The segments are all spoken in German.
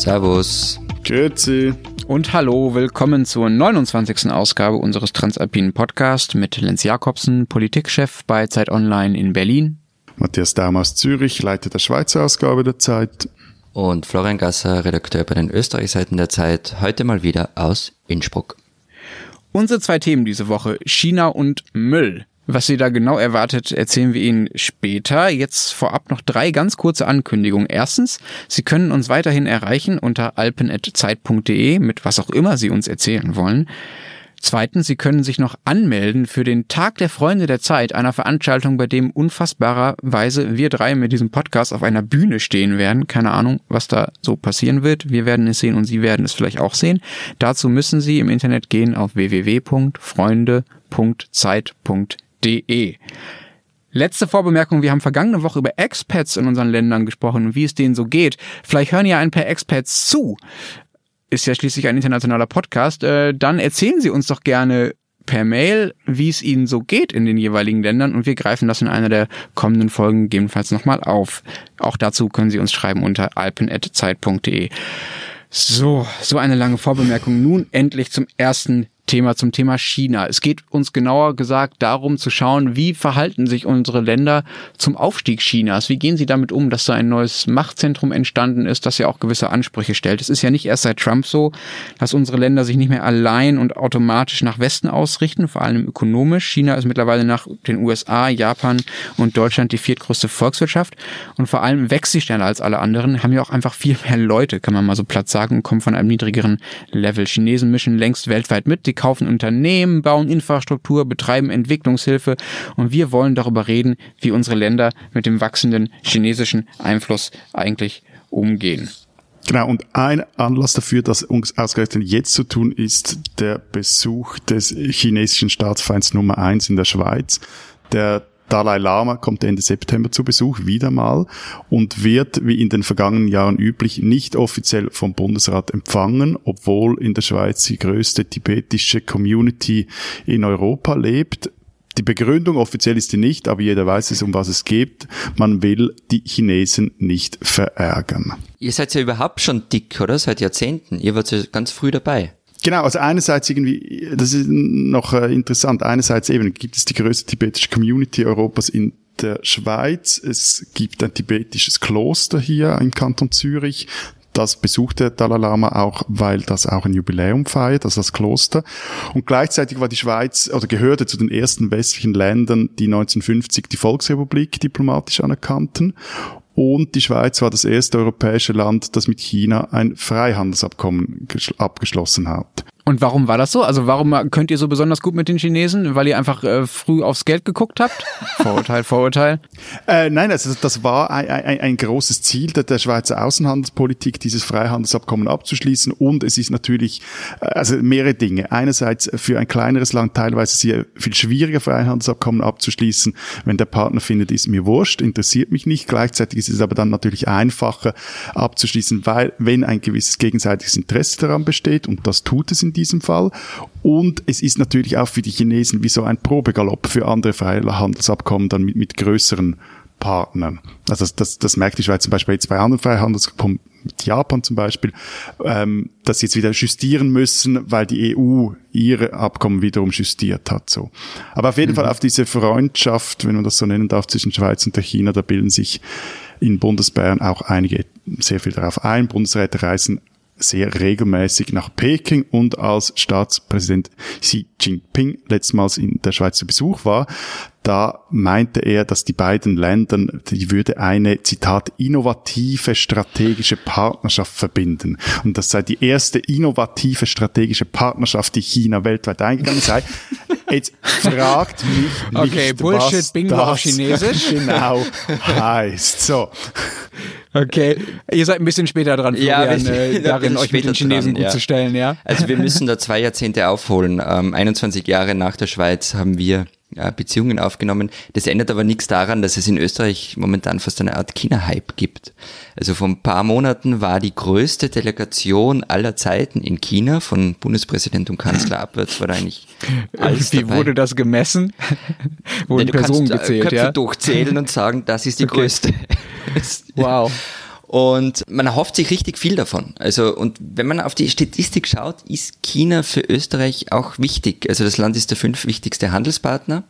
Servus. Grüezi. Und hallo, willkommen zur 29. Ausgabe unseres Transalpinen Podcasts mit Lenz Jakobsen, Politikchef bei Zeit Online in Berlin. Matthias Daum aus Zürich, Leiter der Schweizer Ausgabe der Zeit. Und Florian Gasser, Redakteur bei den Österreichseiten der Zeit, heute mal wieder aus Innsbruck. Unsere zwei Themen diese Woche, China und Müll. Was Sie da genau erwartet, erzählen wir Ihnen später. Jetzt vorab noch drei ganz kurze Ankündigungen. Erstens, Sie können uns weiterhin erreichen unter alpen.zeit.de mit was auch immer Sie uns erzählen wollen. Zweitens, Sie können sich noch anmelden für den Tag der Freunde der Zeit, einer Veranstaltung, bei dem unfassbarerweise wir drei mit diesem Podcast auf einer Bühne stehen werden. Keine Ahnung, was da so passieren wird. Wir werden es sehen und Sie werden es vielleicht auch sehen. Dazu müssen Sie im Internet gehen auf www.freunde.zeit.de. Letzte Vorbemerkung, wir haben vergangene Woche über Expats in unseren Ländern gesprochen und wie es denen so geht. Vielleicht hören ja ein paar Expats zu ist ja schließlich ein internationaler Podcast, äh, dann erzählen Sie uns doch gerne per Mail, wie es Ihnen so geht in den jeweiligen Ländern und wir greifen das in einer der kommenden Folgen gegebenenfalls nochmal auf. Auch dazu können Sie uns schreiben unter alpen.zeit.de. So, so eine lange Vorbemerkung. Nun endlich zum ersten Thema zum Thema China. Es geht uns genauer gesagt darum zu schauen, wie verhalten sich unsere Länder zum Aufstieg Chinas? Wie gehen sie damit um, dass da ein neues Machtzentrum entstanden ist, das ja auch gewisse Ansprüche stellt? Es ist ja nicht erst seit Trump so, dass unsere Länder sich nicht mehr allein und automatisch nach Westen ausrichten, vor allem ökonomisch. China ist mittlerweile nach den USA, Japan und Deutschland die viertgrößte Volkswirtschaft und vor allem wächst sie schneller als alle anderen, haben ja auch einfach viel mehr Leute, kann man mal so platt sagen, und kommen von einem niedrigeren Level. Chinesen mischen längst weltweit mit, die kaufen Unternehmen, bauen Infrastruktur, betreiben Entwicklungshilfe und wir wollen darüber reden, wie unsere Länder mit dem wachsenden chinesischen Einfluss eigentlich umgehen. Genau, und ein Anlass dafür, das uns ausgerechnet jetzt zu tun, ist der Besuch des chinesischen Staatsfeinds Nummer eins in der Schweiz, der Dalai Lama kommt Ende September zu Besuch, wieder mal, und wird, wie in den vergangenen Jahren üblich, nicht offiziell vom Bundesrat empfangen, obwohl in der Schweiz die größte tibetische Community in Europa lebt. Die Begründung offiziell ist die nicht, aber jeder weiß es, um was es geht. Man will die Chinesen nicht verärgern. Ihr seid ja überhaupt schon dick, oder? Seit Jahrzehnten. Ihr wart ja ganz früh dabei. Genau, also einerseits irgendwie, das ist noch äh, interessant, einerseits eben gibt es die größte tibetische Community Europas in der Schweiz. Es gibt ein tibetisches Kloster hier im Kanton Zürich. Das besucht der Dalai Lama auch, weil das auch ein Jubiläum feiert, also das Kloster. Und gleichzeitig war die Schweiz oder gehörte zu den ersten westlichen Ländern, die 1950 die Volksrepublik diplomatisch anerkannten. Und die Schweiz war das erste europäische Land, das mit China ein Freihandelsabkommen abgeschlossen hat. Und warum war das so? Also warum könnt ihr so besonders gut mit den Chinesen? Weil ihr einfach äh, früh aufs Geld geguckt habt? Vorurteil, Vorurteil. Äh, nein, also das war ein, ein, ein großes Ziel der, der Schweizer Außenhandelspolitik, dieses Freihandelsabkommen abzuschließen. Und es ist natürlich, äh, also mehrere Dinge. Einerseits für ein kleineres Land teilweise sehr viel schwieriger, Freihandelsabkommen abzuschließen, wenn der Partner findet, ist mir wurscht, interessiert mich nicht. Gleichzeitig ist es aber dann natürlich einfacher abzuschließen, weil wenn ein gewisses gegenseitiges Interesse daran besteht, und das tut es in diesem Fall. Und es ist natürlich auch für die Chinesen wie so ein Probegalopp für andere Freihandelsabkommen dann mit, mit größeren Partnern. Also das, das, das merkt die Schweiz zum Beispiel jetzt bei anderen Freihandelsabkommen mit Japan zum Beispiel, ähm, dass sie jetzt wieder justieren müssen, weil die EU ihre Abkommen wiederum justiert hat. So. Aber auf jeden mhm. Fall auf diese Freundschaft, wenn man das so nennen darf, zwischen Schweiz und der China, da bilden sich in Bundesbayern auch einige sehr viel darauf ein. Bundesräte reisen sehr regelmäßig nach Peking und als Staatspräsident Xi Jinping letztmals in der Schweiz zu Besuch war, da meinte er, dass die beiden Länder, die würde eine, Zitat, innovative strategische Partnerschaft verbinden. Und das sei die erste innovative strategische Partnerschaft, die China weltweit eingegangen sei. Jetzt fragt mich nicht, okay, Bullshit, was Bingo das auf Chinesisch. genau heißt. So. Okay, ihr seid ein bisschen später dran, Florian, Ja, wir- äh, darin euch mit den Chinesen dran, gut ja. zu stellen, ja? Also wir müssen da zwei Jahrzehnte aufholen. Ähm, 21 Jahre nach der Schweiz haben wir äh, Beziehungen aufgenommen. Das ändert aber nichts daran, dass es in Österreich momentan fast eine Art China-Hype gibt. Also vor ein paar Monaten war die größte Delegation aller Zeiten in China, von Bundespräsident und Kanzler abwärts, war da eigentlich alles Wie dabei. wurde das gemessen? Wurden Ja, Personen kannst äh, gezählt, Köpfe ja? durchzählen und sagen, das ist die Okay. größte. Wow. Und man erhofft sich richtig viel davon. Also, und wenn man auf die Statistik schaut, ist China für Österreich auch wichtig. Also das Land ist der fünf wichtigste Handelspartner.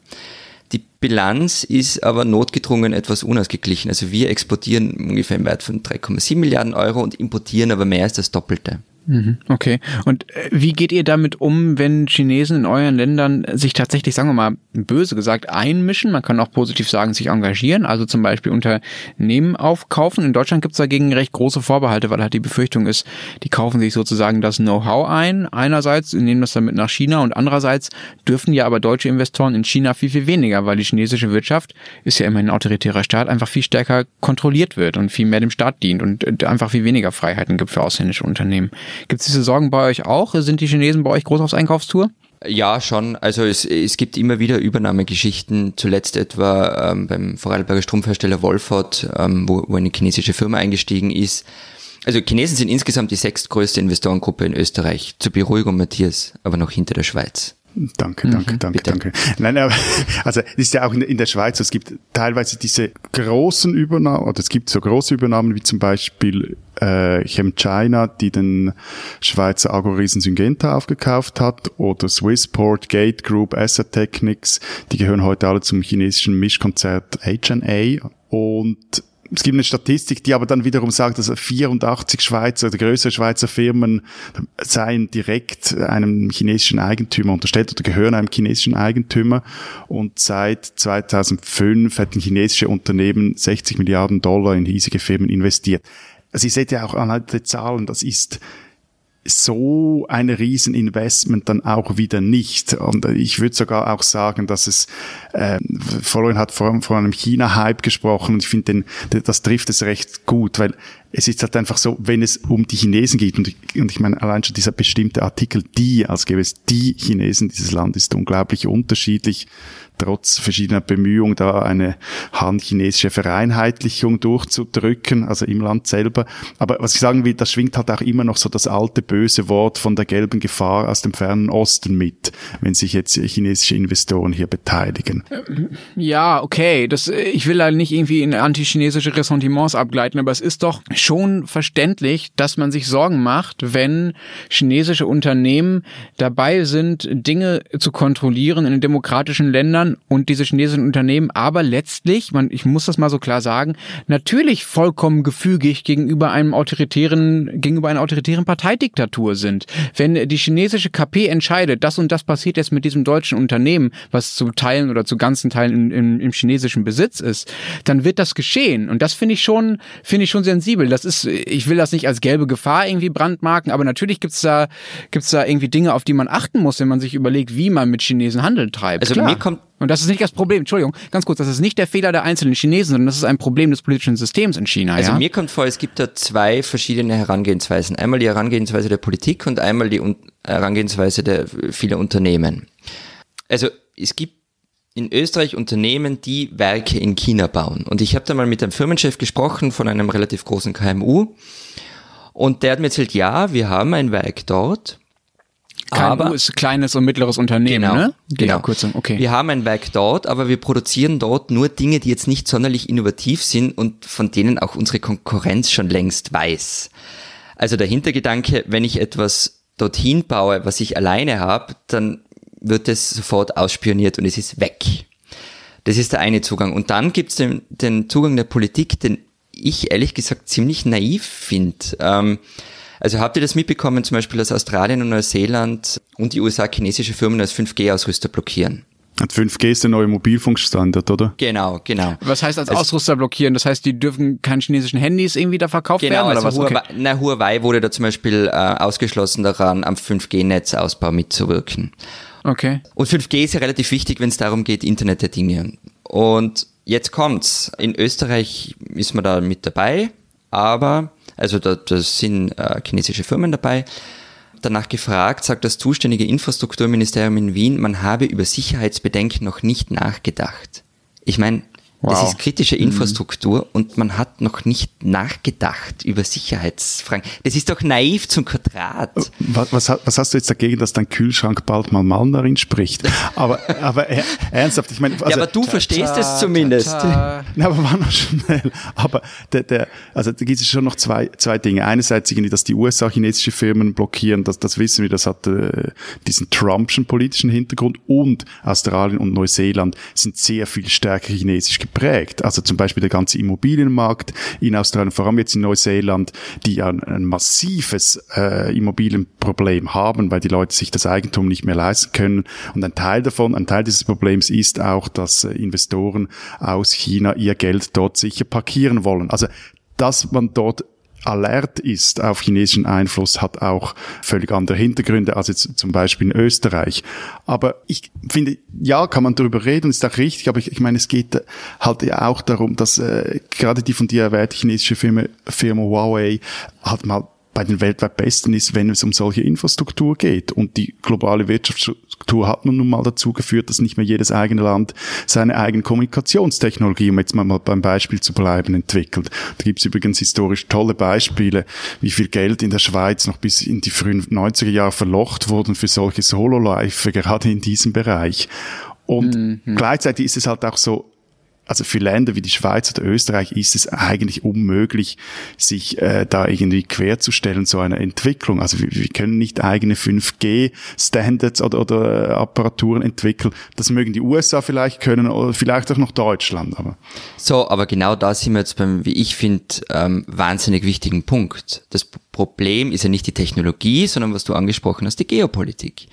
Die Bilanz ist aber notgedrungen etwas unausgeglichen. Also wir exportieren ungefähr im Wert von 3,7 Milliarden Euro und importieren aber mehr als das Doppelte. Mhm, okay. Und äh, wie geht ihr damit um, wenn Chinesen in euren Ländern sich tatsächlich, sagen wir mal, böse gesagt, einmischen? Man kann auch positiv sagen, sich engagieren, also zum Beispiel Unternehmen aufkaufen. In Deutschland gibt es dagegen recht große Vorbehalte, weil halt die Befürchtung ist, die kaufen sich sozusagen das Know-how ein. Einerseits nehmen das damit nach China und andererseits dürfen ja aber deutsche Investoren in China viel, viel weniger, weil die chinesische Wirtschaft ist ja immerhin ein autoritärer Staat, einfach viel stärker kontrolliert wird und viel mehr dem Staat dient und äh, einfach viel weniger Freiheiten gibt für ausländische Unternehmen. Gibt es diese Sorgen bei euch auch? Sind die Chinesen bei euch groß aufs Einkaufstour? Ja, schon. Also es, es gibt immer wieder Übernahmegeschichten. Zuletzt etwa ähm, beim Vorarlberger Strumpfhersteller Wolford, ähm, wo, wo eine chinesische Firma eingestiegen ist. Also Chinesen sind insgesamt die sechstgrößte Investorengruppe in Österreich. Zur Beruhigung, Matthias, aber noch hinter der Schweiz. Danke, danke, mhm, danke, bitte. danke. Nein, aber, also es ist ja auch in, in der Schweiz, es gibt teilweise diese großen Übernahmen, oder es gibt so große Übernahmen wie zum Beispiel äh, ChemChina, die den Schweizer Agro-Riesen Syngenta aufgekauft hat, oder Swissport, Gate Group, Asset Technics, die gehören heute alle zum chinesischen Mischkonzert HNA und es gibt eine Statistik, die aber dann wiederum sagt, dass 84 Schweizer oder größere Schweizer Firmen seien direkt einem chinesischen Eigentümer unterstellt oder gehören einem chinesischen Eigentümer. Und seit 2005 hätten chinesische Unternehmen 60 Milliarden Dollar in hiesige Firmen investiert. Also ihr seht ja auch anhand der Zahlen, das ist so ein Rieseninvestment dann auch wieder nicht. Und ich würde sogar auch sagen, dass es, äh, Florian hat vor, vor einem China-Hype gesprochen und ich finde, das trifft es recht gut, weil es ist halt einfach so, wenn es um die Chinesen geht, und ich, und ich meine, allein schon dieser bestimmte Artikel, die, als gäbe es die Chinesen dieses Land, ist unglaublich unterschiedlich trotz verschiedener Bemühungen, da eine han-chinesische Vereinheitlichung durchzudrücken, also im Land selber. Aber was ich sagen will, das schwingt halt auch immer noch so das alte böse Wort von der gelben Gefahr aus dem fernen Osten mit, wenn sich jetzt chinesische Investoren hier beteiligen. Ja, okay. Das, ich will halt nicht irgendwie in antichinesische Ressentiments abgleiten, aber es ist doch schon verständlich, dass man sich Sorgen macht, wenn chinesische Unternehmen dabei sind, Dinge zu kontrollieren in den demokratischen Ländern, und diese chinesischen Unternehmen, aber letztlich, man, ich muss das mal so klar sagen, natürlich vollkommen gefügig gegenüber einem autoritären, gegenüber einer autoritären Parteidiktatur sind. Wenn die chinesische KP entscheidet, das und das passiert jetzt mit diesem deutschen Unternehmen, was zu Teilen oder zu ganzen Teilen in, in, im chinesischen Besitz ist, dann wird das geschehen. Und das finde ich schon, finde ich schon sensibel. Das ist, ich will das nicht als gelbe Gefahr irgendwie brandmarken, aber natürlich gibt's da, gibt's da irgendwie Dinge, auf die man achten muss, wenn man sich überlegt, wie man mit Chinesen Handel treibt. Also Klar. mir kommt und das ist nicht das Problem, Entschuldigung, ganz kurz, das ist nicht der Fehler der einzelnen Chinesen, sondern das ist ein Problem des politischen Systems in China. Also ja? mir kommt vor, es gibt da zwei verschiedene Herangehensweisen. Einmal die Herangehensweise der Politik und einmal die Herangehensweise der vieler Unternehmen. Also es gibt in Österreich Unternehmen, die Werke in China bauen. Und ich habe da mal mit einem Firmenchef gesprochen von einem relativ großen KMU. Und der hat mir erzählt, ja, wir haben ein Werk dort kein aber, ist kleines und mittleres Unternehmen, genau, ne? Genau. Kurzum, okay. Wir haben ein Werk dort, aber wir produzieren dort nur Dinge, die jetzt nicht sonderlich innovativ sind und von denen auch unsere Konkurrenz schon längst weiß. Also der Hintergedanke, wenn ich etwas dorthin baue, was ich alleine habe, dann wird es sofort ausspioniert und es ist weg. Das ist der eine Zugang. Und dann gibt es den, den Zugang der Politik, den ich ehrlich gesagt ziemlich naiv finde. Ähm, also habt ihr das mitbekommen, zum Beispiel, dass Australien und Neuseeland und die USA chinesische Firmen als 5G-Ausrüster blockieren? 5G ist der neue Mobilfunkstandard, oder? Genau, genau. Was heißt als also, Ausrüster blockieren? Das heißt, die dürfen keine chinesischen Handys irgendwie da verkauft genau, werden? Genau, also Huawei, okay. na, Huawei wurde da zum Beispiel äh, ausgeschlossen daran, am 5G-Netzausbau mitzuwirken. Okay. Und 5G ist ja relativ wichtig, wenn es darum geht, Internet der Dinge. Und jetzt kommt's. In Österreich ist man da mit dabei, aber also da, da sind äh, chinesische Firmen dabei. Danach gefragt, sagt das zuständige Infrastrukturministerium in Wien, man habe über Sicherheitsbedenken noch nicht nachgedacht. Ich meine, Wow. Das ist kritische mhm. Infrastruktur mhm. und man hat noch nicht nachgedacht über Sicherheitsfragen. Das ist doch naiv zum Quadrat. Was, was, was hast du jetzt dagegen, dass dein Kühlschrank bald mal Malnerin spricht? Aber, aber ernsthaft, ich meine... Also, ja, aber du ta, verstehst es zumindest. Ta, Na, aber war noch schnell. Aber der, der, also da gibt es schon noch zwei, zwei Dinge. Einerseits irgendwie, dass die USA chinesische Firmen blockieren, das, das wissen wir, das hat äh, diesen Trumpschen politischen Hintergrund und Australien und Neuseeland sind sehr viel stärker chinesisch geprägt. Also zum Beispiel der ganze Immobilienmarkt in Australien, vor allem jetzt in Neuseeland, die ein, ein massives äh, Immobilienproblem haben, weil die Leute sich das Eigentum nicht mehr leisten können. Und ein Teil davon, ein Teil dieses Problems ist auch, dass äh, Investoren aus China ihr Geld dort sicher parkieren wollen. Also dass man dort alert ist auf chinesischen Einfluss, hat auch völlig andere Hintergründe als jetzt zum Beispiel in Österreich. Aber ich finde, ja, kann man darüber reden, ist auch richtig, aber ich, ich meine, es geht halt ja auch darum, dass äh, gerade die von dir erwähnte chinesische Firma, Firma Huawei halt mal bei den weltweit Besten ist, wenn es um solche Infrastruktur geht. Und die globale Wirtschaftsstruktur hat nun mal dazu geführt, dass nicht mehr jedes eigene Land seine eigene Kommunikationstechnologie, um jetzt mal beim Beispiel zu bleiben, entwickelt. Da gibt es übrigens historisch tolle Beispiele, wie viel Geld in der Schweiz noch bis in die frühen 90er Jahre verlocht wurden für solche Solo-Life, gerade in diesem Bereich. Und mhm. gleichzeitig ist es halt auch so, also für Länder wie die Schweiz oder Österreich ist es eigentlich unmöglich, sich äh, da irgendwie querzustellen zu einer Entwicklung. Also wir, wir können nicht eigene 5G-Standards oder, oder äh, Apparaturen entwickeln. Das mögen die USA vielleicht können oder vielleicht auch noch Deutschland. Aber. So, aber genau da sind wir jetzt beim, wie ich finde, ähm, wahnsinnig wichtigen Punkt. Das Problem ist ja nicht die Technologie, sondern was du angesprochen hast, die Geopolitik.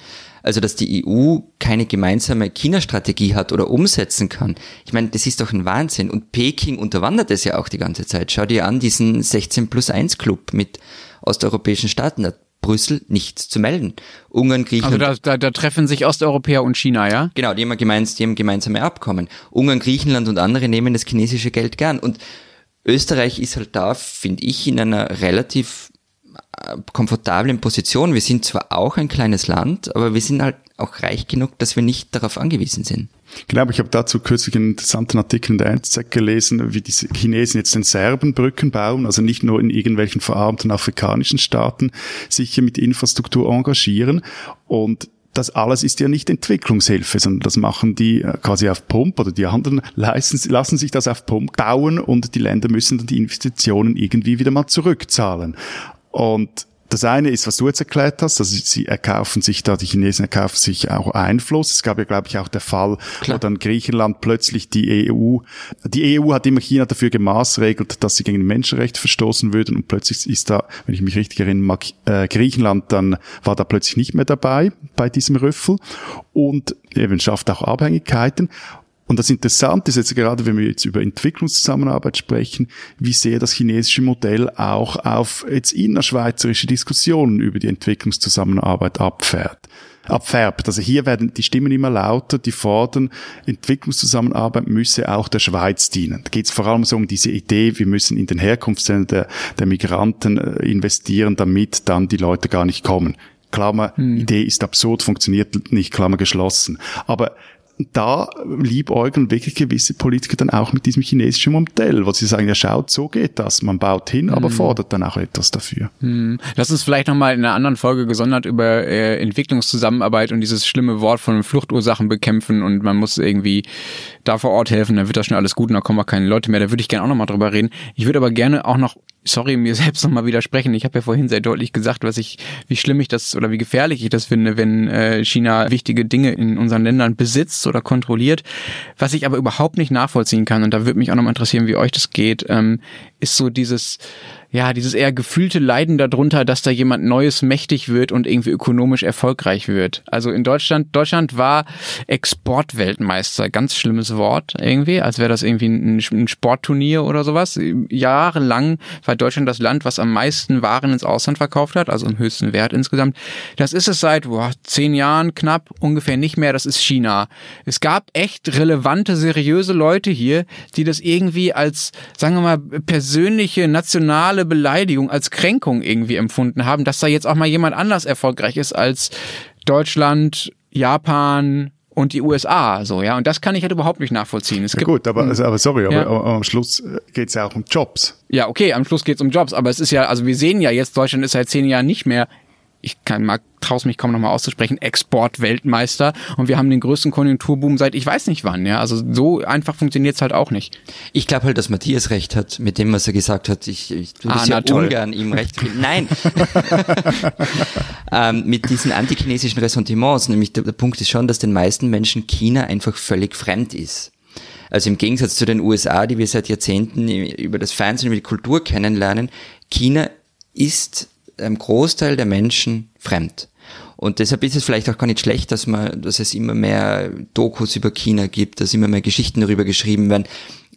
Also, dass die EU keine gemeinsame China-Strategie hat oder umsetzen kann. Ich meine, das ist doch ein Wahnsinn. Und Peking unterwandert es ja auch die ganze Zeit. Schau dir an, diesen 16 plus 1 Club mit osteuropäischen Staaten. Da Brüssel nichts zu melden. Ungarn, Griechenland. Also da, da, da treffen sich Osteuropäer und China, ja? Genau, die haben, gemeins, die haben gemeinsame Abkommen. Ungarn, Griechenland und andere nehmen das chinesische Geld gern. Und Österreich ist halt da, finde ich, in einer relativ komfortablen Position. Wir sind zwar auch ein kleines Land, aber wir sind halt auch reich genug, dass wir nicht darauf angewiesen sind. Genau, ich habe dazu kürzlich einen interessanten Artikel in der NZZ gelesen, wie die Chinesen jetzt den Serben Brücken bauen, also nicht nur in irgendwelchen verarmten afrikanischen Staaten sich hier mit Infrastruktur engagieren. Und das alles ist ja nicht Entwicklungshilfe, sondern das machen die äh, quasi auf Pump oder die anderen leisten, lassen sich das auf Pump bauen und die Länder müssen dann die Investitionen irgendwie wieder mal zurückzahlen. Und das eine ist, was du jetzt erklärt hast, also sie erkaufen sich da, die Chinesen erkaufen sich auch Einfluss. Es gab ja, glaube ich, auch der Fall, Klar. wo dann Griechenland plötzlich die EU, die EU hat immer China dafür gemaßregelt, dass sie gegen Menschenrechte verstoßen würden und plötzlich ist da, wenn ich mich richtig erinnere, äh, Griechenland dann war da plötzlich nicht mehr dabei bei diesem Rüffel und eben schafft auch Abhängigkeiten. Und das Interessante ist jetzt gerade, wenn wir jetzt über Entwicklungszusammenarbeit sprechen, wie sehr das chinesische Modell auch auf jetzt innerschweizerische Diskussionen über die Entwicklungszusammenarbeit abfährt abfärbt. Also hier werden die Stimmen immer lauter, die fordern, Entwicklungszusammenarbeit müsse auch der Schweiz dienen. Da geht es vor allem so um diese Idee, wir müssen in den Herkunftsländern der, der Migranten äh, investieren, damit dann die Leute gar nicht kommen. Klammer, hm. Idee ist absurd, funktioniert nicht, Klammer geschlossen. Aber da liebäugeln wirklich gewisse Politiker dann auch mit diesem chinesischen Modell, wo sie sagen, ja schaut, so geht das. Man baut hin, aber hm. fordert dann auch etwas dafür. Hm. Lass uns vielleicht nochmal in einer anderen Folge gesondert über äh, Entwicklungszusammenarbeit und dieses schlimme Wort von Fluchtursachen bekämpfen und man muss irgendwie da vor Ort helfen, dann wird das schon alles gut und da kommen auch keine Leute mehr. Da würde ich gerne auch nochmal drüber reden. Ich würde aber gerne auch noch sorry, mir selbst nochmal widersprechen. Ich habe ja vorhin sehr deutlich gesagt, was ich, wie schlimm ich das oder wie gefährlich ich das finde, wenn äh, China wichtige Dinge in unseren Ländern besitzt oder kontrolliert. Was ich aber überhaupt nicht nachvollziehen kann, und da würde mich auch nochmal interessieren, wie euch das geht, ähm, ist so dieses, ja, dieses eher gefühlte Leiden darunter, dass da jemand Neues mächtig wird und irgendwie ökonomisch erfolgreich wird. Also in Deutschland, Deutschland war Exportweltmeister, ganz schlimmes Wort irgendwie, als wäre das irgendwie ein, ein Sportturnier oder sowas. Jahrelang war Deutschland das Land, was am meisten Waren ins Ausland verkauft hat, also im höchsten Wert insgesamt. Das ist es seit boah, zehn Jahren knapp ungefähr nicht mehr, das ist China. Es gab echt relevante, seriöse Leute hier, die das irgendwie als, sagen wir mal, persönliche, nationale Beleidigung, als Kränkung irgendwie empfunden haben, dass da jetzt auch mal jemand anders erfolgreich ist als Deutschland, Japan und die USA, so, ja. Und das kann ich halt überhaupt nicht nachvollziehen. Es Ja, gibt, gut, aber, also, aber sorry, aber, Ja. aber am Schluss geht es ja auch um Jobs. ja, okay, am Schluss geht's um Jobs, aber es ist ja, also wir sehen ja jetzt, Deutschland ist seit zehn Jahren nicht mehr, ich kann, mag, traus mich kaum nochmal auszusprechen, Exportweltmeister und wir haben den größten Konjunkturboom seit ich weiß nicht wann, ja. Also so einfach funktioniert's halt auch nicht. Ich glaube halt, dass Matthias recht hat mit dem, was er gesagt hat. Ich, ich tue das Ah, ja toll. ungern ihm recht geben. Nein. ähm, mit diesen antichinesischen Ressentiments, nämlich der, der Punkt ist schon, dass den meisten Menschen China einfach völlig fremd ist. Also im Gegensatz zu den USA, die wir seit Jahrzehnten über das Fernsehen, über die Kultur kennenlernen, China ist einem Großteil der Menschen fremd. Und deshalb ist es vielleicht auch gar nicht schlecht, dass man, dass es immer mehr Dokus über China gibt, dass immer mehr Geschichten darüber geschrieben werden.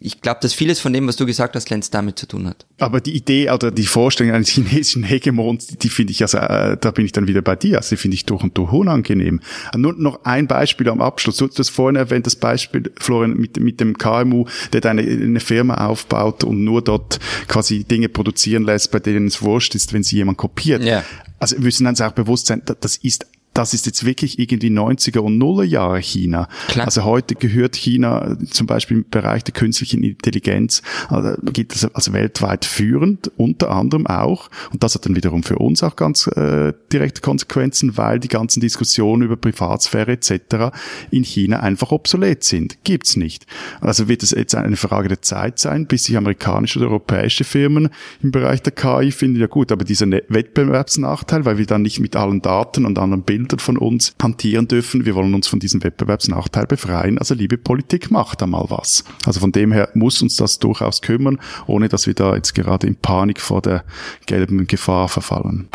Ich glaube, dass vieles von dem, was du gesagt hast, Lenz, damit zu tun hat. Aber die Idee oder die Vorstellung eines chinesischen Hegemons, die, die finde ich, also äh, da bin ich dann wieder bei dir, also die finde ich durch und durch unangenehm. Nur noch ein Beispiel am Abschluss. Du hast vorhin erwähnt, das Beispiel, Florian, mit, mit dem KMU, der eine, eine Firma aufbaut und nur dort quasi Dinge produzieren lässt, bei denen es wurscht ist, wenn sie jemand kopiert. Ja. Also wir müssen uns auch bewusst sein, da- das ist das ist jetzt wirklich irgendwie 90er und Nuller Jahre China. Klar. Also heute gehört China zum Beispiel im Bereich der künstlichen Intelligenz, also gibt es als weltweit führend, unter anderem auch. Und das hat dann wiederum für uns auch ganz äh, direkte Konsequenzen, weil die ganzen Diskussionen über Privatsphäre etc. in China einfach obsolet sind. Gibt's nicht. Also wird es jetzt eine Frage der Zeit sein, bis sich amerikanische oder europäische Firmen im Bereich der KI finden. Ja gut, aber dieser Ne- Wettbewerbsnachteil, weil wir dann nicht mit allen Daten und anderen Bildern von uns hantieren dürfen. Wir wollen uns von diesem Wettbewerbsnachteil befreien. Also liebe Politik, macht da mal was. Also von dem her muss uns das durchaus kümmern, ohne dass wir da jetzt gerade in Panik vor der gelben Gefahr verfallen.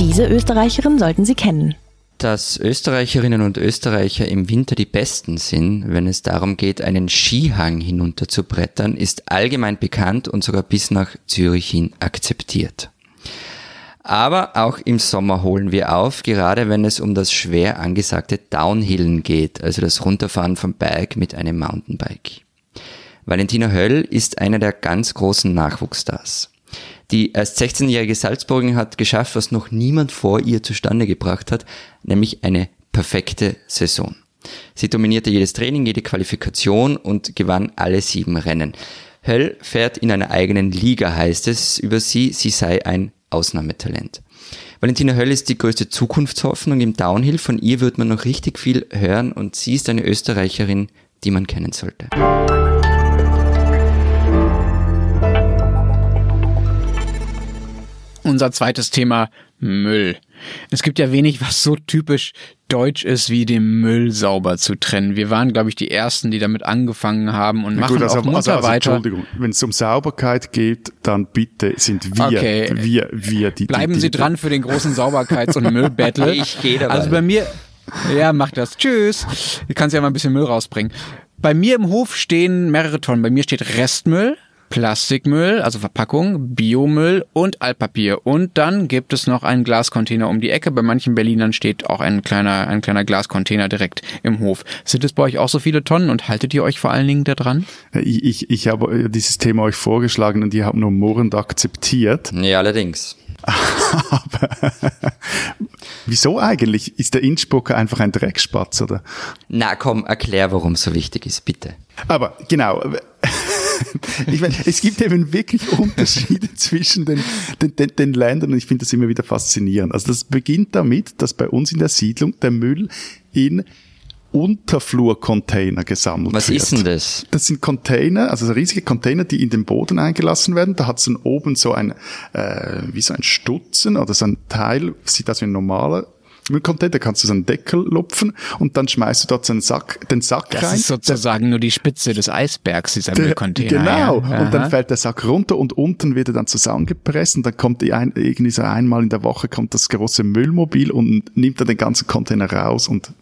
Diese Österreicherin sollten Sie kennen. Dass Österreicherinnen und Österreicher im Winter die Besten sind, wenn es darum geht, einen Skihang hinunterzubrettern, ist allgemein bekannt und sogar bis nach Zürich hin akzeptiert. Aber auch im Sommer holen wir auf, gerade wenn es um das schwer angesagte Downhillen geht, also das Runterfahren vom Berg mit einem Mountainbike. Valentina Höll ist einer der ganz großen Nachwuchsstars. Die erst 16-jährige Salzburgin hat geschafft, was noch niemand vor ihr zustande gebracht hat, nämlich eine perfekte Saison. Sie dominierte jedes Training, jede Qualifikation und gewann alle sieben Rennen. Höll fährt in einer eigenen Liga, heißt es über sie, sie sei ein Ausnahmetalent. Valentina Höll ist die größte Zukunftshoffnung im Downhill. Von ihr wird man noch richtig viel hören und sie ist eine Österreicherin, die man kennen sollte. Unser zweites Thema Müll. Es gibt ja wenig, was so typisch deutsch ist, wie den Müll sauber zu trennen. Wir waren, glaube ich, die Ersten, die damit angefangen haben und machen also, auch munter also, also, weiter. Entschuldigung, wenn es um Sauberkeit geht, dann bitte sind wir, Okay. wir, wir die Bleiben die, Sie die, dran für den großen Sauberkeits- und Müllbattle. Ich gehe dabei. Also bei mir, ja, mach das. Tschüss. Du kannst ja mal ein bisschen Müll rausbringen. Bei mir im Hof stehen mehrere Tonnen. Bei mir steht Restmüll, Plastikmüll, also Verpackung, Biomüll und Altpapier. Und dann gibt es noch einen Glascontainer um die Ecke. Bei manchen Berlinern steht auch ein kleiner, ein kleiner Glascontainer direkt im Hof. Sind es bei euch auch so viele Tonnen und haltet ihr euch vor allen Dingen da dran? Ich, ich, ich habe äh, dieses Thema euch vorgeschlagen und ihr habt nur murrend akzeptiert. Ja, allerdings. Aber wieso eigentlich? Ist der Innsbrucker einfach ein Dreckspatz, oder? Na komm, erklär, warum es so wichtig ist, bitte. Aber genau. Ich meine, es gibt eben wirklich Unterschiede zwischen den, den, den, den Ländern und ich finde das immer wieder faszinierend. Also das beginnt damit, dass bei uns in der Siedlung der Müll in Unterflurcontainer gesammelt Was wird. ist denn das? Das sind Container, also so riesige Container, die in den Boden eingelassen werden. Da hat es dann oben so ein, äh, wie so ein Stutzen oder so ein Teil, sieht aus wie ein normaler Müllcontainer, da kannst du so einen Deckel lupfen und dann schmeißt du dort so einen Sack, den Sack Das rein. ist sozusagen nur die Spitze des Eisbergs, dieser Der- Müllcontainer. Genau. Ja. Und dann fällt der Sack runter und unten wird er dann zusammengepresst und dann kommt die ein, irgendwie so einmal in der Woche kommt das große Müllmobil und nimmt dann den ganzen Container raus und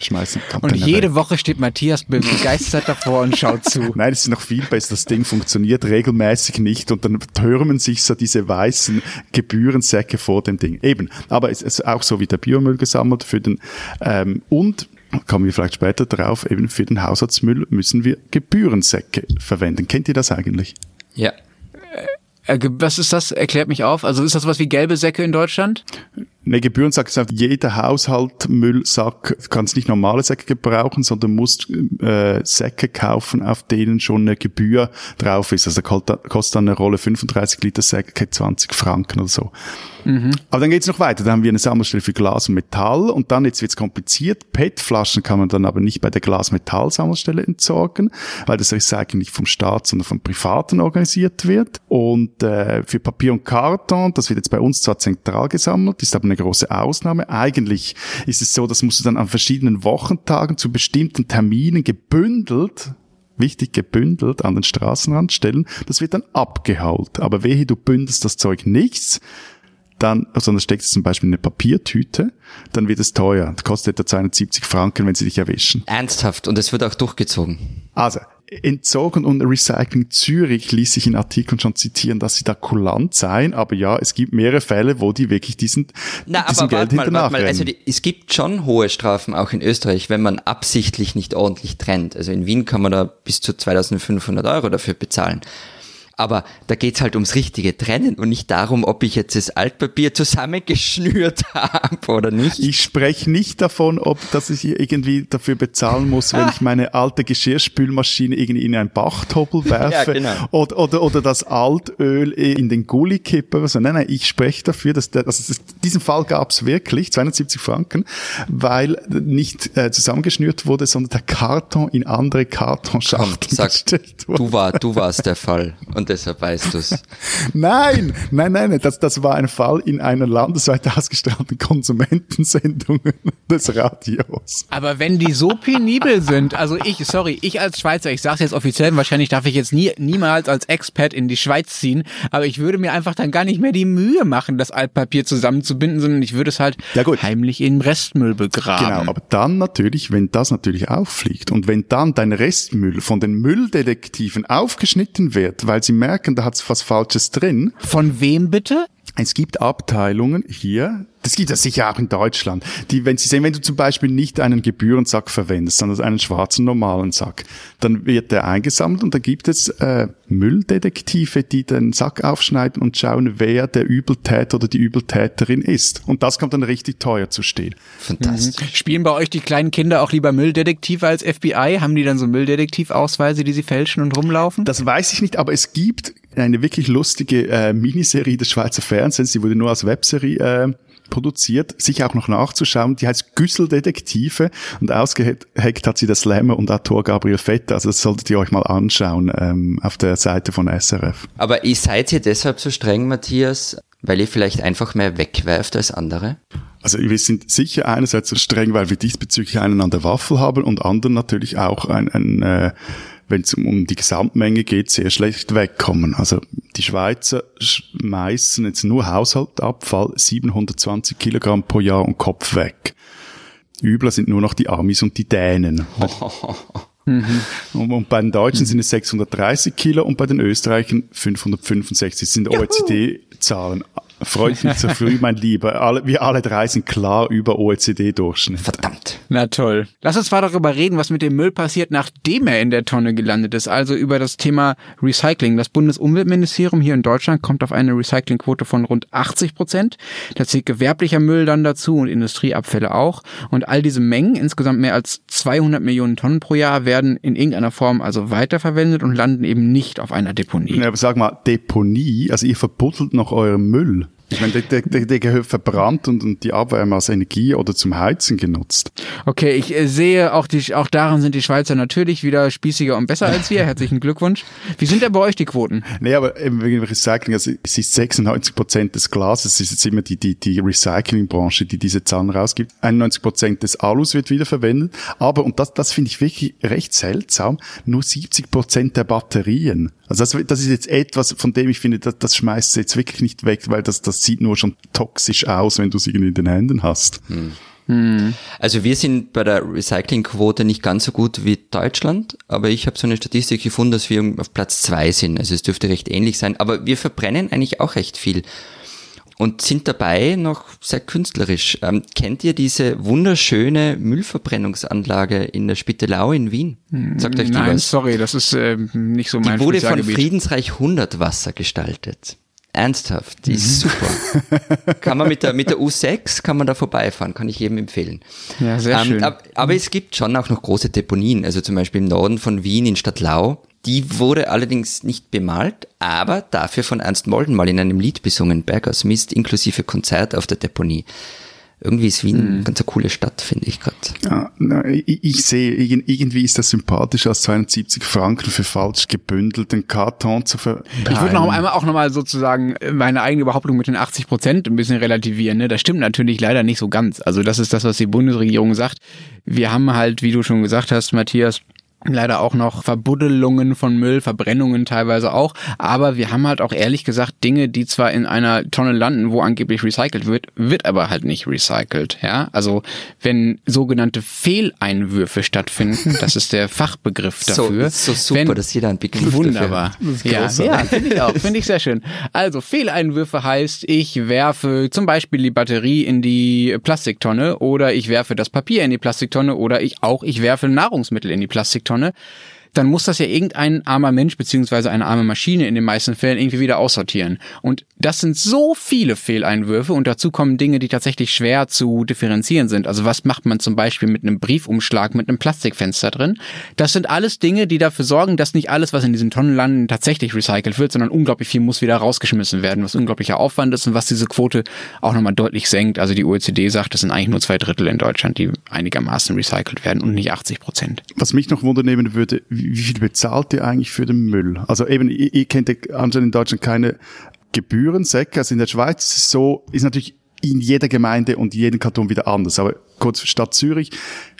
schmeißt den Und jede weg. Woche steht Matthias be- begeistert davor und schaut zu. Nein, es ist noch viel besser. Das Ding funktioniert regelmäßig nicht und dann türmen sich so diese weißen Gebührensäcke vor dem Ding. Eben. Aber es ist auch so wie der Biomüll gesammelt für den, ähm, und kommen wir vielleicht später drauf, eben für den Haushaltsmüll müssen wir Gebührensäcke verwenden. Kennt ihr das eigentlich? Ja. Äh, ge- was ist das? Erklärt mich auf. Also ist das was wie gelbe Säcke in Deutschland? Ne, Gebührensack ist jeder Haushalt Müllsack, du kannst nicht normale Säcke gebrauchen, sondern musst äh, Säcke kaufen, auf denen schon eine Gebühr drauf ist. Also kostet dann eine Rolle 35 Liter Säcke 20 Franken oder so. Mhm. Aber dann geht's noch weiter. Dann haben wir eine Sammelstelle für Glas und Metall und dann jetzt wird's kompliziert. PET-Flaschen kann man dann aber nicht bei der Glas-Metall-Sammelstelle entsorgen, weil das Recycling nicht vom Staat, sondern vom Privaten organisiert wird. Und äh, für Papier und Karton, das wird jetzt bei uns zwar zentral gesammelt, ist aber eine große Ausnahme. Eigentlich ist es so, das musst du dann an verschiedenen Wochentagen zu bestimmten Terminen gebündelt wichtig gebündelt an den Straßenrand stellen. Das wird dann abgehaut. Aber wehe, du bündelst das Zeug nichts, dann, sondern steckst es zum Beispiel in eine Papiertüte, dann wird es teuer. Das kostet etwa 270 Franken, wenn sie dich erwischen. Ernsthaft. Und es wird auch durchgezogen. Also, Entsorgen und Recycling Zürich ließ sich in Artikeln schon zitieren, dass sie da kulant seien, aber ja, es gibt mehrere Fälle, wo die wirklich diesen, Na, diesen aber Geld warte mal, warte mal. Also die, es gibt schon hohe Strafen auch in Österreich, wenn man absichtlich nicht ordentlich trennt. Also in Wien kann man da bis zu 2500 Euro dafür bezahlen. Aber da geht's halt ums richtige Trennen und nicht darum, ob ich jetzt das Altpapier zusammengeschnürt habe oder nicht. Ich spreche nicht davon, ob dass ich irgendwie dafür bezahlen muss, wenn ich meine alte Geschirrspülmaschine irgendwie in einen Bachtoppel werfe ja, genau. oder, oder, oder das Altöl in den Gully kippe. Also, nein, nein, ich spreche dafür, dass der, also diesen Fall gab's wirklich, 270 Franken, weil nicht äh, zusammengeschnürt wurde, sondern der Karton in andere Kartonschachteln gestellt wurde. Du, war, du warst der Fall. Und deshalb weißt du es. nein, nein, nein, das, das war ein Fall in einer landesweit ausgestrahlten Konsumentensendung des Radios. Aber wenn die so penibel sind, also ich, sorry, ich als Schweizer, ich sage jetzt offiziell, wahrscheinlich darf ich jetzt nie, niemals als Expert in die Schweiz ziehen, aber ich würde mir einfach dann gar nicht mehr die Mühe machen, das Altpapier zusammenzubinden, sondern ich würde es halt ja heimlich in Restmüll begraben. Genau, aber dann natürlich, wenn das natürlich auffliegt und wenn dann dein Restmüll von den Mülldetektiven aufgeschnitten wird, weil sie merken, da hat's was Falsches drin. Von wem bitte? Es gibt Abteilungen hier, das gibt es sicher auch in Deutschland, die, wenn Sie sehen, wenn du zum Beispiel nicht einen Gebührensack verwendest, sondern einen schwarzen normalen Sack, dann wird der eingesammelt und da gibt es äh, Mülldetektive, die den Sack aufschneiden und schauen, wer der Übeltäter oder die Übeltäterin ist. Und das kommt dann richtig teuer zu stehen. Fantastisch. Mhm. Spielen bei euch die kleinen Kinder auch lieber Mülldetektive als FBI? Haben die dann so Mülldetektivausweise, die sie fälschen und rumlaufen? Das weiß ich nicht, aber es gibt eine wirklich lustige äh, Miniserie des Schweizer Fernsehens, die wurde nur als Webserie äh, produziert, sich auch noch nachzuschauen. Die heißt Güsseldetektive und ausgeheckt hat sie der Slammer und Autor Gabriel Vetter. Also das solltet ihr euch mal anschauen ähm, auf der Seite von SRF. Aber ihr seid ihr deshalb so streng, Matthias, weil ihr vielleicht einfach mehr wegwerft als andere? Also wir sind sicher einerseits so streng, weil wir diesbezüglich einen an der Waffel haben und anderen natürlich auch ein, ein äh, wenn es um die Gesamtmenge geht, sehr schlecht wegkommen. Also die Schweizer schmeißen jetzt nur Haushaltabfall 720 Kilogramm pro Jahr und Kopf weg. Übler sind nur noch die Amis und die Dänen. Mhm. Und, bei den Deutschen sind es 630 Kilo und bei den Österreichern 565. Das sind OECD-Zahlen. Freut mich zu früh, mein Lieber. Alle, wir alle drei sind klar über OECD-Durchschnitt. Verdammt. Na toll. Lass uns mal darüber reden, was mit dem Müll passiert, nachdem er in der Tonne gelandet ist. Also über das Thema Recycling. Das Bundesumweltministerium hier in Deutschland kommt auf eine Recyclingquote von rund 80 Prozent. Da zählt gewerblicher Müll dann dazu und Industrieabfälle auch. Und all diese Mengen, insgesamt mehr als 200 Millionen Tonnen pro Jahr, werden in irgendeiner Form also weiterverwendet und landen eben nicht auf einer Deponie. Ja, aber sag mal, Deponie, also ihr verbuddelt noch euren Müll. Ich meine, der, der, der gehört verbrannt und, und die Abwärme als Energie oder zum Heizen genutzt. Okay, ich äh, sehe, auch, die, auch daran sind die Schweizer natürlich wieder spießiger und besser als wir. Herzlichen Glückwunsch. Wie sind denn bei euch die Quoten? Nee, aber eben wegen Recycling, also es ist 96 Prozent des Glases, es ist jetzt immer die, die, die Recyclingbranche, die diese Zahlen rausgibt. 91 Prozent des Alus wird wiederverwendet. Aber, und das, das finde ich wirklich recht seltsam, nur 70 Prozent der Batterien. Also das, das ist jetzt etwas, von dem ich finde, das, das schmeißt jetzt wirklich nicht weg, weil das, das sieht nur schon toxisch aus, wenn du sie in den Händen hast. Hm. Hm. Also wir sind bei der Recyclingquote nicht ganz so gut wie Deutschland, aber ich habe so eine Statistik gefunden, dass wir auf Platz zwei sind. Also es dürfte recht ähnlich sein, aber wir verbrennen eigentlich auch recht viel und sind dabei noch sehr künstlerisch. Ähm, kennt ihr diese wunderschöne Müllverbrennungsanlage in der Spittelau in Wien? Sagt euch die Nein, was? sorry, das ist äh, nicht so mein Die wurde von Friedensreich 100 Wasser gestaltet. Ernsthaft, die ist super. kann man mit der, mit der U6 kann man da vorbeifahren, kann ich jedem empfehlen. Ja, sehr Ähm, schön. ab- aber es gibt schon auch noch große Deponien, also zum Beispiel im Norden von Wien in Stadtlau. Die wurde allerdings nicht bemalt, aber dafür von Ernst Molden mal in einem Lied besungen, Berg aus Mist, inklusive Konzert auf der Deponie. Irgendwie ist Wien Hm. eine ganz eine coole Stadt, finde ich gerade. Ja, na, ich, ich sehe, irgend- irgendwie ist das sympathischer als 270 Franken für falsch gebündelten Karton zu ver. Ich würde noch einmal auch nochmal sozusagen meine eigene Behauptung mit den 80 Prozent ein bisschen relativieren. Ne? Das stimmt natürlich leider nicht so ganz. Also das ist das, was die Bundesregierung sagt. Wir haben halt, wie du schon gesagt hast, Matthias, leider auch noch Verbuddelungen von Müll, Verbrennungen teilweise auch. Aber wir haben halt auch ehrlich gesagt Dinge, die zwar in einer Tonne landen, wo angeblich recycelt wird, wird aber halt nicht recycelt. Ja, also wenn sogenannte Fehleinwürfe stattfinden, das ist der Fachbegriff So, dafür. so super, wenn, dass jeder einen Begriff Wunderbar. Ja, ja finde ich auch. Finde ich sehr schön. Also, Fehleinwürfe heißt, ich werfe zum Beispiel die Batterie in die Plastiktonne oder ich werfe das Papier in die Plastiktonne oder ich auch, ich werfe Nahrungsmittel in die Plastiktonne. sektörünü Dann muss das ja irgendein armer Mensch beziehungsweise eine arme Maschine in den meisten Fällen irgendwie wieder aussortieren. Und das sind so viele Fehleinwürfe und dazu kommen Dinge, die tatsächlich schwer zu differenzieren sind. Also was macht man zum Beispiel mit einem Briefumschlag mit einem Plastikfenster drin? Das sind alles Dinge, die dafür sorgen, dass nicht alles, was in diesen Tonnen landen, tatsächlich recycelt wird, sondern unglaublich viel muss wieder rausgeschmissen werden, was unglaublicher Aufwand ist und was diese Quote auch nochmal deutlich senkt. Also die OECD sagt, es sind eigentlich nur zwei Drittel in Deutschland, die einigermaßen recycelt werden und nicht 80 Prozent. Was mich noch wundernehmen würde, wie viel bezahlt ihr eigentlich für den Müll? Also eben, ihr, ihr kennt anscheinend in Deutschland keine Gebührensäcke. Also in der Schweiz ist es so, ist natürlich in jeder Gemeinde und jedem Kanton wieder anders. Aber kurz Stadt Zürich,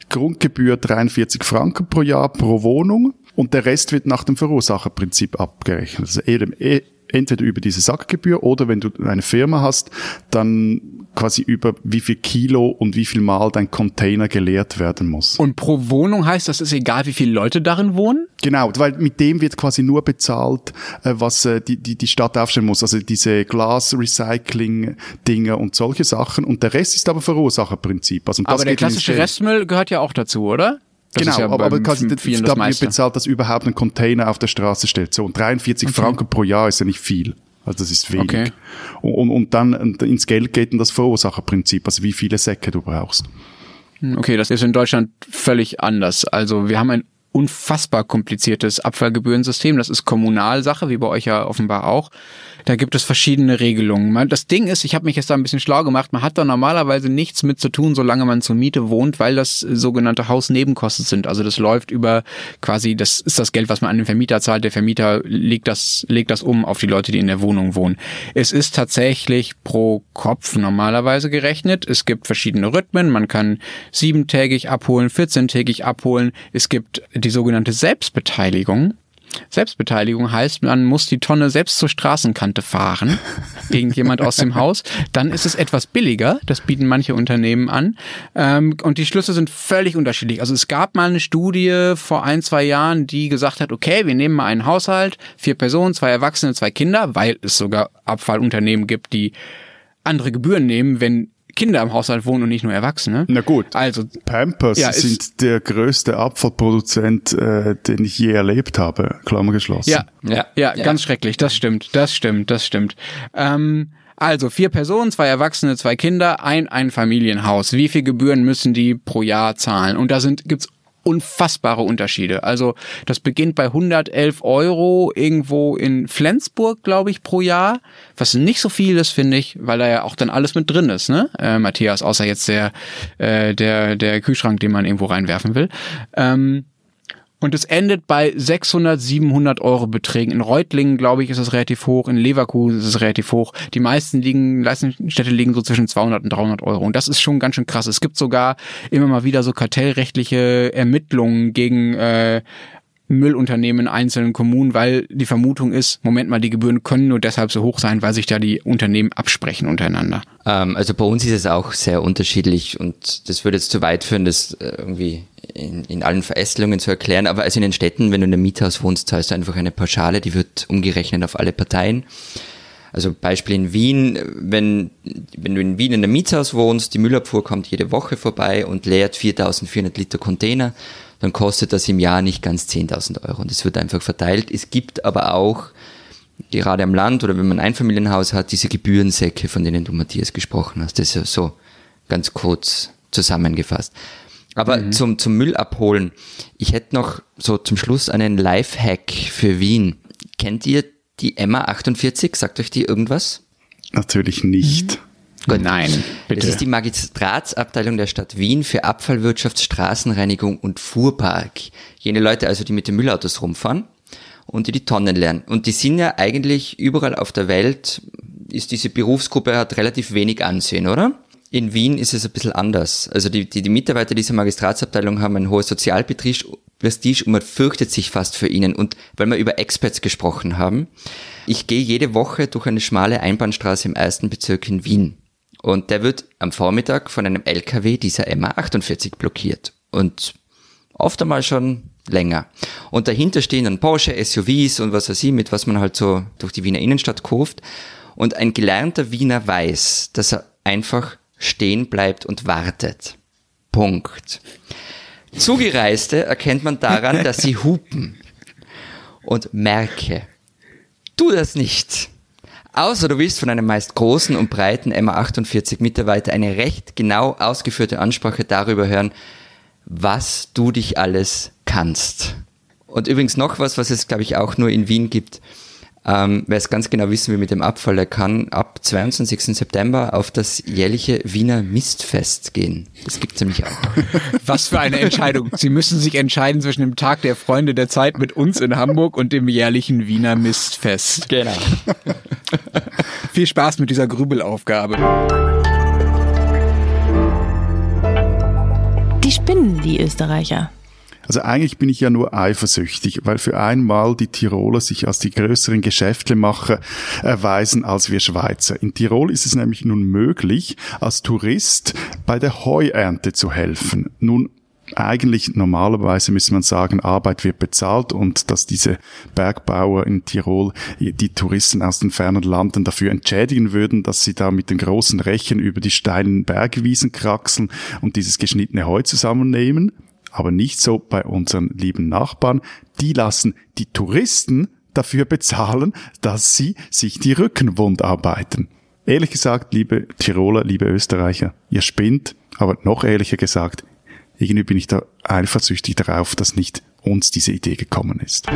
Grundgebühr 43 Franken pro Jahr pro Wohnung und der Rest wird nach dem Verursacherprinzip abgerechnet. Also eben, eh- entweder über diese Sackgebühr oder wenn du eine Firma hast, dann quasi über wie viel Kilo und wie viel Mal dein Container geleert werden muss. Und pro Wohnung heißt, das ist egal, wie viele Leute darin wohnen? Genau, weil mit dem wird quasi nur bezahlt, äh, was äh, die, die, die Stadt aufstellen muss. Also diese Glas-Recycling-Dinger und solche Sachen. Und der Rest ist aber Verursacherprinzip. Also, Aber der klassische. Restmüll gehört ja auch dazu, oder? Das Genau, ja aber, aber quasi vielen da das wird meiste. bezahlt, dass überhaupt ein Container auf der Straße steht. So, und 43 Franken pro Jahr ist ja nicht viel. Also das ist wenig. Okay. Und, und, und dann ins Geld geht dann das Verursacherprinzip, also wie viele Säcke du brauchst. Okay, das ist in Deutschland völlig anders. Also wir haben ein unfassbar kompliziertes Abfallgebührensystem. Das ist Kommunalsache, wie bei euch ja offenbar auch. Da gibt es verschiedene Regelungen. Das Ding ist, ich habe mich jetzt da ein bisschen schlau gemacht, man hat da normalerweise nichts mit zu tun, solange man zur Miete wohnt, weil das äh, sogenannte Hausnebenkosten sind. Also das läuft über quasi, das ist das Geld, was man an den Vermieter zahlt. Der Vermieter legt das, legt das um auf die Leute, die in der Wohnung wohnen. Es ist tatsächlich pro Kopf normalerweise gerechnet. Es gibt verschiedene Rhythmen. Man kann siebentägig abholen, 14-tägig abholen. Es gibt die sogenannte Selbstbeteiligung. Selbstbeteiligung heißt, man muss die Tonne selbst zur Straßenkante fahren, irgendjemand aus dem Haus. Dann ist es etwas billiger, das bieten manche Unternehmen an. Ähm, und die Schlüsse sind völlig unterschiedlich. Also es gab mal eine Studie vor ein, zwei Jahren, die gesagt hat, okay, wir nehmen mal einen Haushalt, vier Personen, zwei Erwachsene, zwei Kinder, weil es sogar Abfallunternehmen gibt, die andere Gebühren nehmen, wenn Kinder im Haushalt wohnen und nicht nur Erwachsene. Na gut. Also Pampers Ja, sind der größte Abfallproduzent, äh, den ich je erlebt habe. Klammer geschlossen. Ja, Ja. ja, Ja. ganz schrecklich. Das stimmt, das stimmt, das stimmt. Ähm, also vier Personen, zwei Erwachsene, zwei Kinder, ein Einfamilienhaus. Wie viel Gebühren müssen die pro Jahr zahlen? Und da sind gibt's unfassbare Unterschiede. Also das beginnt bei 111 Euro irgendwo in Flensburg, glaube ich, pro Jahr, was nicht so viel ist, finde ich, weil da ja auch dann alles mit drin ist, ne, äh, Matthias, außer jetzt der, äh, der, der Kühlschrank, den man irgendwo reinwerfen will. Ähm, und es endet bei 600, 700 Euro Beträgen. In Reutlingen, glaube ich, ist es relativ hoch. In Leverkusen ist es relativ hoch. Die meisten liegen, Leistungsstädte liegen so zwischen 200 und 300 Euro. Und das ist schon ganz schön krass. Es gibt sogar immer mal wieder so kartellrechtliche Ermittlungen gegen äh, Müllunternehmen in einzelnen Kommunen, weil die Vermutung ist, Moment mal, die Gebühren können nur deshalb so hoch sein, weil sich da die Unternehmen absprechen untereinander. Ähm, also bei uns ist es auch sehr unterschiedlich und das würde jetzt zu weit führen, das äh, irgendwie in, in allen Verästelungen zu erklären. Aber also in den Städten, wenn du in einem Miethaus wohnst, zahlst du einfach eine Pauschale, die wird umgerechnet auf alle Parteien. Also Beispiel in Wien, wenn, wenn du in Wien in einem Mietshaus wohnst, die Müllabfuhr kommt jede Woche vorbei und leert 4400 Liter Container, dann kostet das im Jahr nicht ganz 10.000 Euro und es wird einfach verteilt. Es gibt aber auch gerade am Land oder wenn man ein Einfamilienhaus hat, diese Gebührensäcke, von denen du Matthias gesprochen hast. Das ist so ganz kurz zusammengefasst. Aber mhm. zum, zum Müll abholen. Ich hätte noch so zum Schluss einen Lifehack für Wien. Kennt ihr die Emma 48? Sagt euch die irgendwas? Natürlich nicht. Gut. Nein, bitte. Das ist die Magistratsabteilung der Stadt Wien für Abfallwirtschaft, Straßenreinigung und Fuhrpark. Jene Leute also, die mit den Müllautos rumfahren und die die Tonnen lernen. Und die sind ja eigentlich überall auf der Welt, ist diese Berufsgruppe hat relativ wenig Ansehen, oder? In Wien ist es ein bisschen anders. Also die, die, die Mitarbeiter dieser Magistratsabteilung haben ein hohes Sozialprestige und man fürchtet sich fast für ihnen. Und weil wir über Experts gesprochen haben, ich gehe jede Woche durch eine schmale Einbahnstraße im ersten Bezirk in Wien. Und der wird am Vormittag von einem LKW dieser MA48 blockiert. Und oft einmal schon länger. Und dahinter stehen dann Porsche, SUVs und was weiß ich, mit was man halt so durch die Wiener Innenstadt kurft. Und ein gelernter Wiener weiß, dass er einfach stehen bleibt und wartet. Punkt. Zugereiste erkennt man daran, dass sie hupen. Und merke, tu das nicht. Außer du willst von einem meist großen und breiten MA48 Mitarbeiter eine recht genau ausgeführte Ansprache darüber hören, was du dich alles kannst. Und übrigens noch was, was es, glaube ich, auch nur in Wien gibt. Ähm, wer es ganz genau wissen will mit dem Abfall, der kann ab 22. September auf das jährliche Wiener Mistfest gehen. Das gibt es nämlich auch. Was für eine Entscheidung. Sie müssen sich entscheiden zwischen dem Tag der Freunde der Zeit mit uns in Hamburg und dem jährlichen Wiener Mistfest. Genau. Viel Spaß mit dieser Grübelaufgabe. Die spinnen, die Österreicher. Also eigentlich bin ich ja nur eifersüchtig, weil für einmal die Tiroler sich als die größeren Geschäftemacher erweisen als wir Schweizer. In Tirol ist es nämlich nun möglich, als Tourist bei der Heuernte zu helfen. Nun eigentlich normalerweise müsste man sagen, Arbeit wird bezahlt und dass diese Bergbauer in Tirol die Touristen aus den fernen Landen dafür entschädigen würden, dass sie da mit den großen Rechen über die steilen Bergwiesen kraxeln und dieses geschnittene Heu zusammennehmen aber nicht so bei unseren lieben Nachbarn. Die lassen die Touristen dafür bezahlen, dass sie sich die Rückenwund arbeiten. Ehrlich gesagt, liebe Tiroler, liebe Österreicher, ihr spinnt, aber noch ehrlicher gesagt, irgendwie bin ich da eifersüchtig darauf, dass nicht uns diese Idee gekommen ist.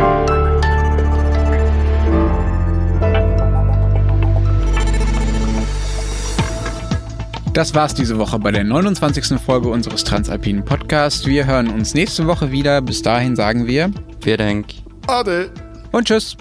Das war's diese Woche bei der 29. Folge unseres Transalpinen Podcasts. Wir hören uns nächste Woche wieder. Bis dahin sagen wir. Vielen Dank. Ade. Und tschüss.